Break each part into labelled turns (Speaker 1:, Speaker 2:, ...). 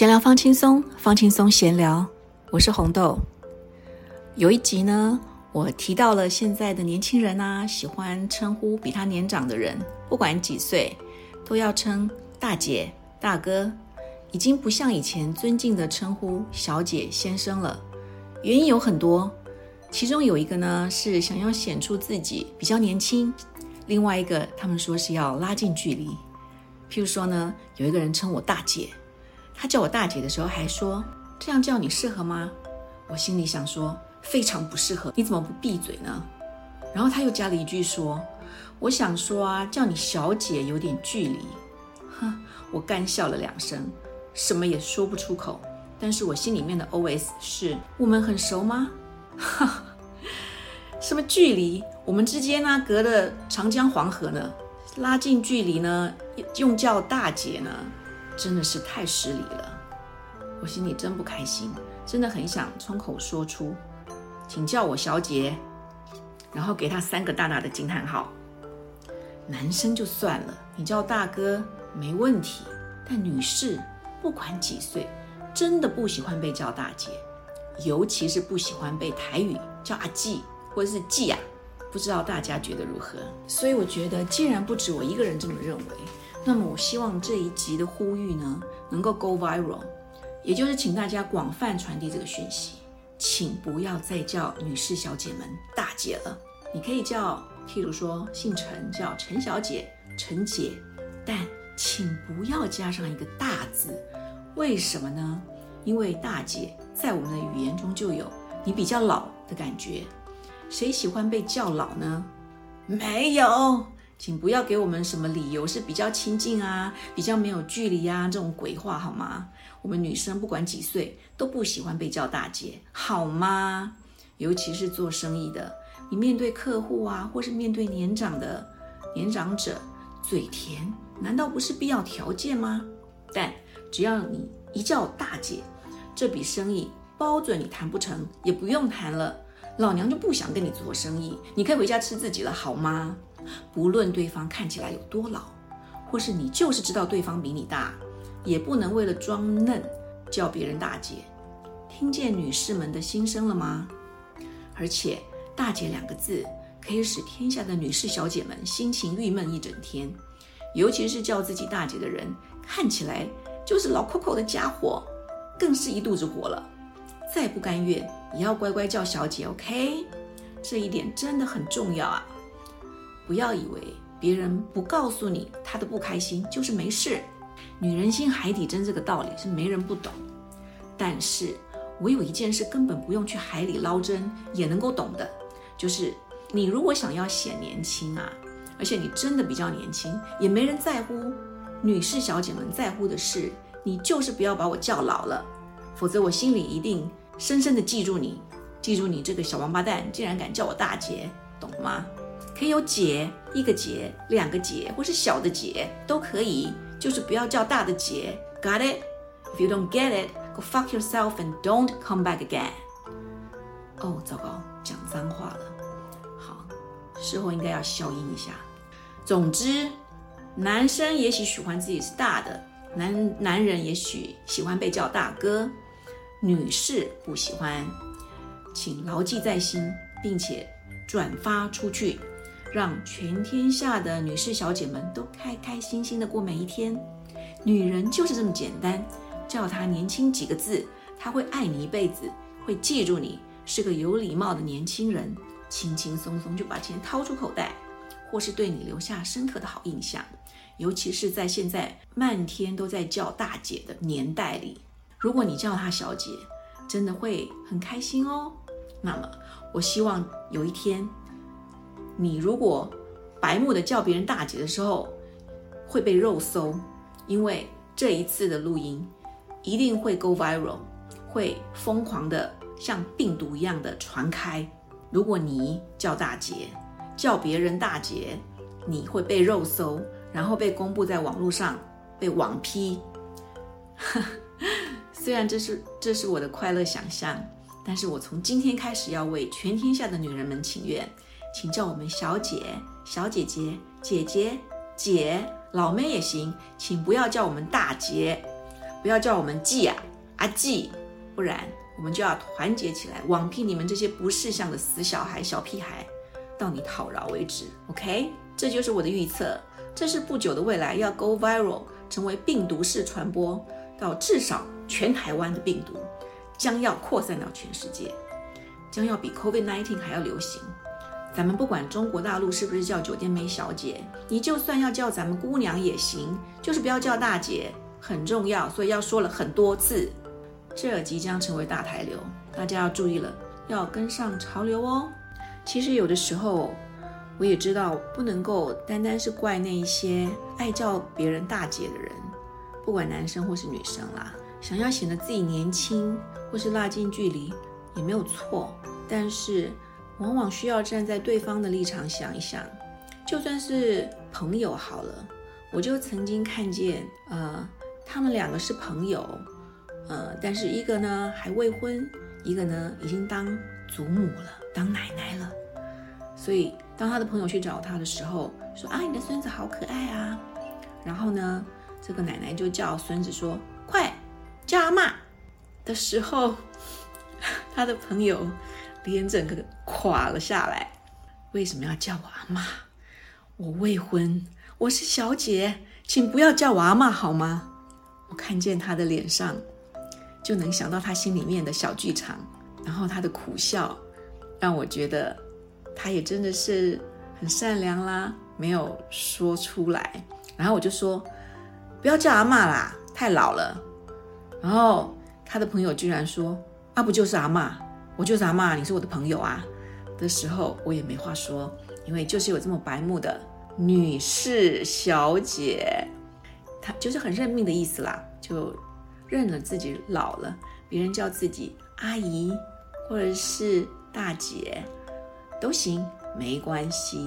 Speaker 1: 闲聊放轻松，放轻松闲聊。我是红豆。有一集呢，我提到了现在的年轻人啊，喜欢称呼比他年长的人，不管几岁，都要称大姐、大哥，已经不像以前尊敬的称呼小姐、先生了。原因有很多，其中有一个呢是想要显出自己比较年轻，另外一个他们说是要拉近距离。譬如说呢，有一个人称我大姐。他叫我大姐的时候，还说这样叫你适合吗？我心里想说非常不适合。你怎么不闭嘴呢？然后他又加了一句说：“我想说啊，叫你小姐有点距离。”哼，我干笑了两声，什么也说不出口。但是我心里面的 OS 是：我们很熟吗？哈，什么距离？我们之间呢，隔了长江黄河呢？拉近距离呢，用叫大姐呢？真的是太失礼了，我心里真不开心，真的很想冲口说出，请叫我小姐，然后给他三个大大的惊叹号。男生就算了，你叫大哥没问题，但女士不管几岁，真的不喜欢被叫大姐，尤其是不喜欢被台语叫阿季或者是季呀，不知道大家觉得如何？所以我觉得，既然不止我一个人这么认为。那么我希望这一集的呼吁呢，能够 go viral，也就是请大家广泛传递这个讯息，请不要再叫女士小姐们大姐了，你可以叫，譬如说姓陈叫陈小姐、陈姐，但请不要加上一个大字，为什么呢？因为大姐在我们的语言中就有你比较老的感觉，谁喜欢被叫老呢？没有。请不要给我们什么理由是比较亲近啊，比较没有距离啊这种鬼话好吗？我们女生不管几岁都不喜欢被叫大姐，好吗？尤其是做生意的，你面对客户啊，或是面对年长的年长者，嘴甜难道不是必要条件吗？但只要你一叫大姐，这笔生意包准你谈不成，也不用谈了，老娘就不想跟你做生意，你可以回家吃自己了，好吗？不论对方看起来有多老，或是你就是知道对方比你大，也不能为了装嫩叫别人大姐。听见女士们的心声了吗？而且“大姐”两个字可以使天下的女士小姐们心情郁闷一整天，尤其是叫自己大姐的人，看起来就是老抠抠的家伙，更是一肚子火了。再不甘愿，也要乖乖叫小姐，OK？这一点真的很重要啊。不要以为别人不告诉你他的不开心就是没事，女人心海底针这个道理是没人不懂。但是我有一件事根本不用去海里捞针也能够懂的，就是你如果想要显年轻啊，而且你真的比较年轻，也没人在乎。女士小姐们在乎的是，你就是不要把我叫老了，否则我心里一定深深的记住你，记住你这个小王八蛋，竟然敢叫我大姐，懂吗？可以有姐一个姐，两个姐，或是小的姐都可以，就是不要叫大的姐。Got it? If you don't get it, go fuck yourself and don't come back again. 哦，糟糕，讲脏话了。好，事后应该要消音一下。总之，男生也许喜欢自己是大的，男男人也许喜欢被叫大哥，女士不喜欢，请牢记在心，并且转发出去。让全天下的女士小姐们都开开心心的过每一天。女人就是这么简单，叫她年轻几个字，她会爱你一辈子，会记住你是个有礼貌的年轻人，轻轻松松就把钱掏出口袋，或是对你留下深刻的好印象。尤其是在现在漫天都在叫大姐的年代里，如果你叫她小姐，真的会很开心哦。那么，我希望有一天。你如果白目的叫别人大姐的时候，会被肉搜，因为这一次的录音一定会 go viral，会疯狂的像病毒一样的传开。如果你叫大姐，叫别人大姐，你会被肉搜，然后被公布在网络上，被网批。虽然这是这是我的快乐想象，但是我从今天开始要为全天下的女人们请愿。请叫我们小姐、小姐姐、姐姐、姐、老妹也行，请不要叫我们大姐，不要叫我们季啊阿季，不然我们就要团结起来，网聘你们这些不识相的死小孩、小屁孩，到你讨饶为止。OK，这就是我的预测，这是不久的未来要 go viral，成为病毒式传播，到至少全台湾的病毒将要扩散到全世界，将要比 COVID-19 还要流行。咱们不管中国大陆是不是叫酒店妹小姐，你就算要叫咱们姑娘也行，就是不要叫大姐，很重要，所以要说了很多次。这即将成为大台流，大家要注意了，要跟上潮流哦。其实有的时候，我也知道不能够单单是怪那一些爱叫别人大姐的人，不管男生或是女生啦，想要显得自己年轻或是拉近距离也没有错，但是。往往需要站在对方的立场想一想，就算是朋友好了，我就曾经看见，呃，他们两个是朋友，呃，但是一个呢还未婚，一个呢已经当祖母了，当奶奶了。所以当他的朋友去找他的时候，说啊，你的孙子好可爱啊。然后呢，这个奶奶就叫孙子说，快叫阿妈的时候，他的朋友。脸整个垮了下来。为什么要叫我阿妈？我未婚，我是小姐，请不要叫我阿妈好吗？我看见他的脸上，就能想到他心里面的小剧场，然后他的苦笑，让我觉得他也真的是很善良啦，没有说出来。然后我就说，不要叫阿妈啦，太老了。然后他的朋友居然说，啊，不就是阿妈？我就是阿妈，你是我的朋友啊的时候，我也没话说，因为就是有这么白目的女士小姐，她就是很认命的意思啦，就认了自己老了，别人叫自己阿姨或者是大姐都行，没关系。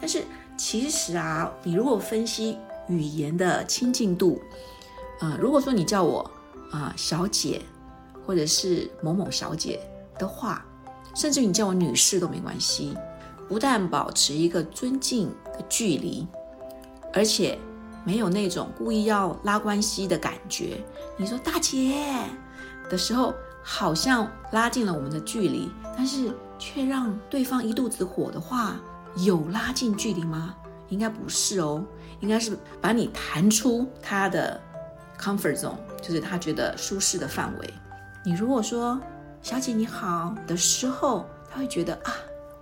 Speaker 1: 但是其实啊，你如果分析语言的亲近度，啊，如果说你叫我啊小姐，或者是某某小姐。的话，甚至你叫我女士都没关系，不但保持一个尊敬的距离，而且没有那种故意要拉关系的感觉。你说大姐的时候，好像拉近了我们的距离，但是却让对方一肚子火的话，有拉近距离吗？应该不是哦，应该是把你弹出他的 comfort zone，就是他觉得舒适的范围。你如果说。小姐你好的时候，他会觉得啊，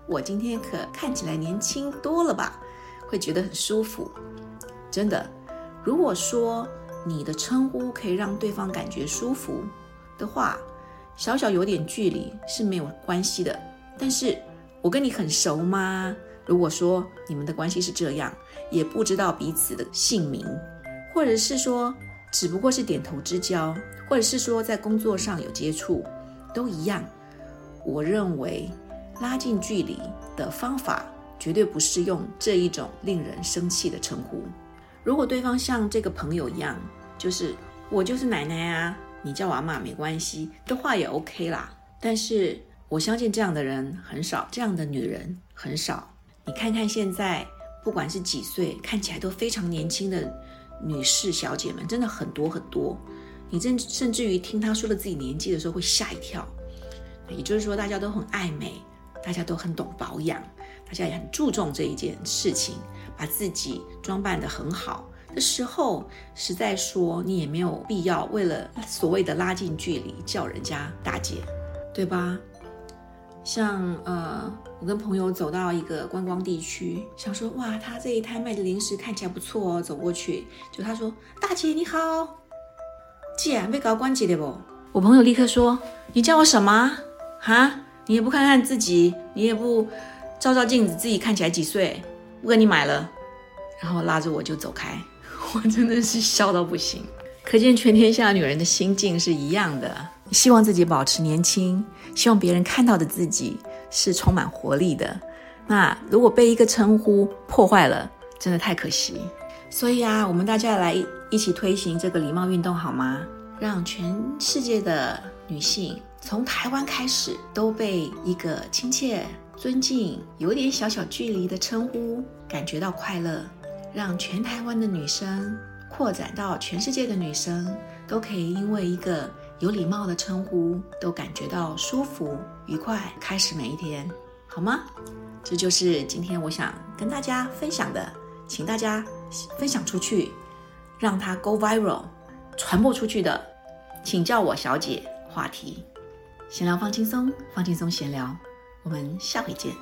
Speaker 1: 我今天可看起来年轻多了吧，会觉得很舒服。真的，如果说你的称呼可以让对方感觉舒服的话，小小有点距离是没有关系的。但是我跟你很熟吗？如果说你们的关系是这样，也不知道彼此的姓名，或者是说只不过是点头之交，或者是说在工作上有接触。都一样，我认为拉近距离的方法绝对不是用这一种令人生气的称呼。如果对方像这个朋友一样，就是我就是奶奶啊，你叫我阿妈没关系的话也 OK 啦。但是我相信这样的人很少，这样的女人很少。你看看现在，不管是几岁，看起来都非常年轻的女士小姐们，真的很多很多。你甚甚至于听他说了自己年纪的时候会吓一跳，也就是说大家都很爱美，大家都很懂保养，大家也很注重这一件事情，把自己装扮得很好的时候，实在说你也没有必要为了所谓的拉近距离叫人家大姐，对吧？像呃，我跟朋友走到一个观光地区，想说哇，他这一摊卖的零食看起来不错哦，走过去就他说大姐你好。姐，被搞关机的不？我朋友立刻说：“你叫我什么？哈？你也不看看自己，你也不照照镜子，自己看起来几岁？不跟你买了。”然后拉着我就走开。我真的是笑到不行。可见全天下女人的心境是一样的，希望自己保持年轻，希望别人看到的自己是充满活力的。那如果被一个称呼破坏了，真的太可惜。所以啊，我们大家来一起推行这个礼貌运动好吗？让全世界的女性从台湾开始都被一个亲切、尊敬、有点小小距离的称呼感觉到快乐。让全台湾的女生扩展到全世界的女生都可以因为一个有礼貌的称呼，都感觉到舒服、愉快，开始每一天，好吗？这就是今天我想跟大家分享的，请大家分享出去，让它 go viral，传播出去的，请叫我小姐。话题，闲聊放轻松，放轻松闲聊，我们下回见。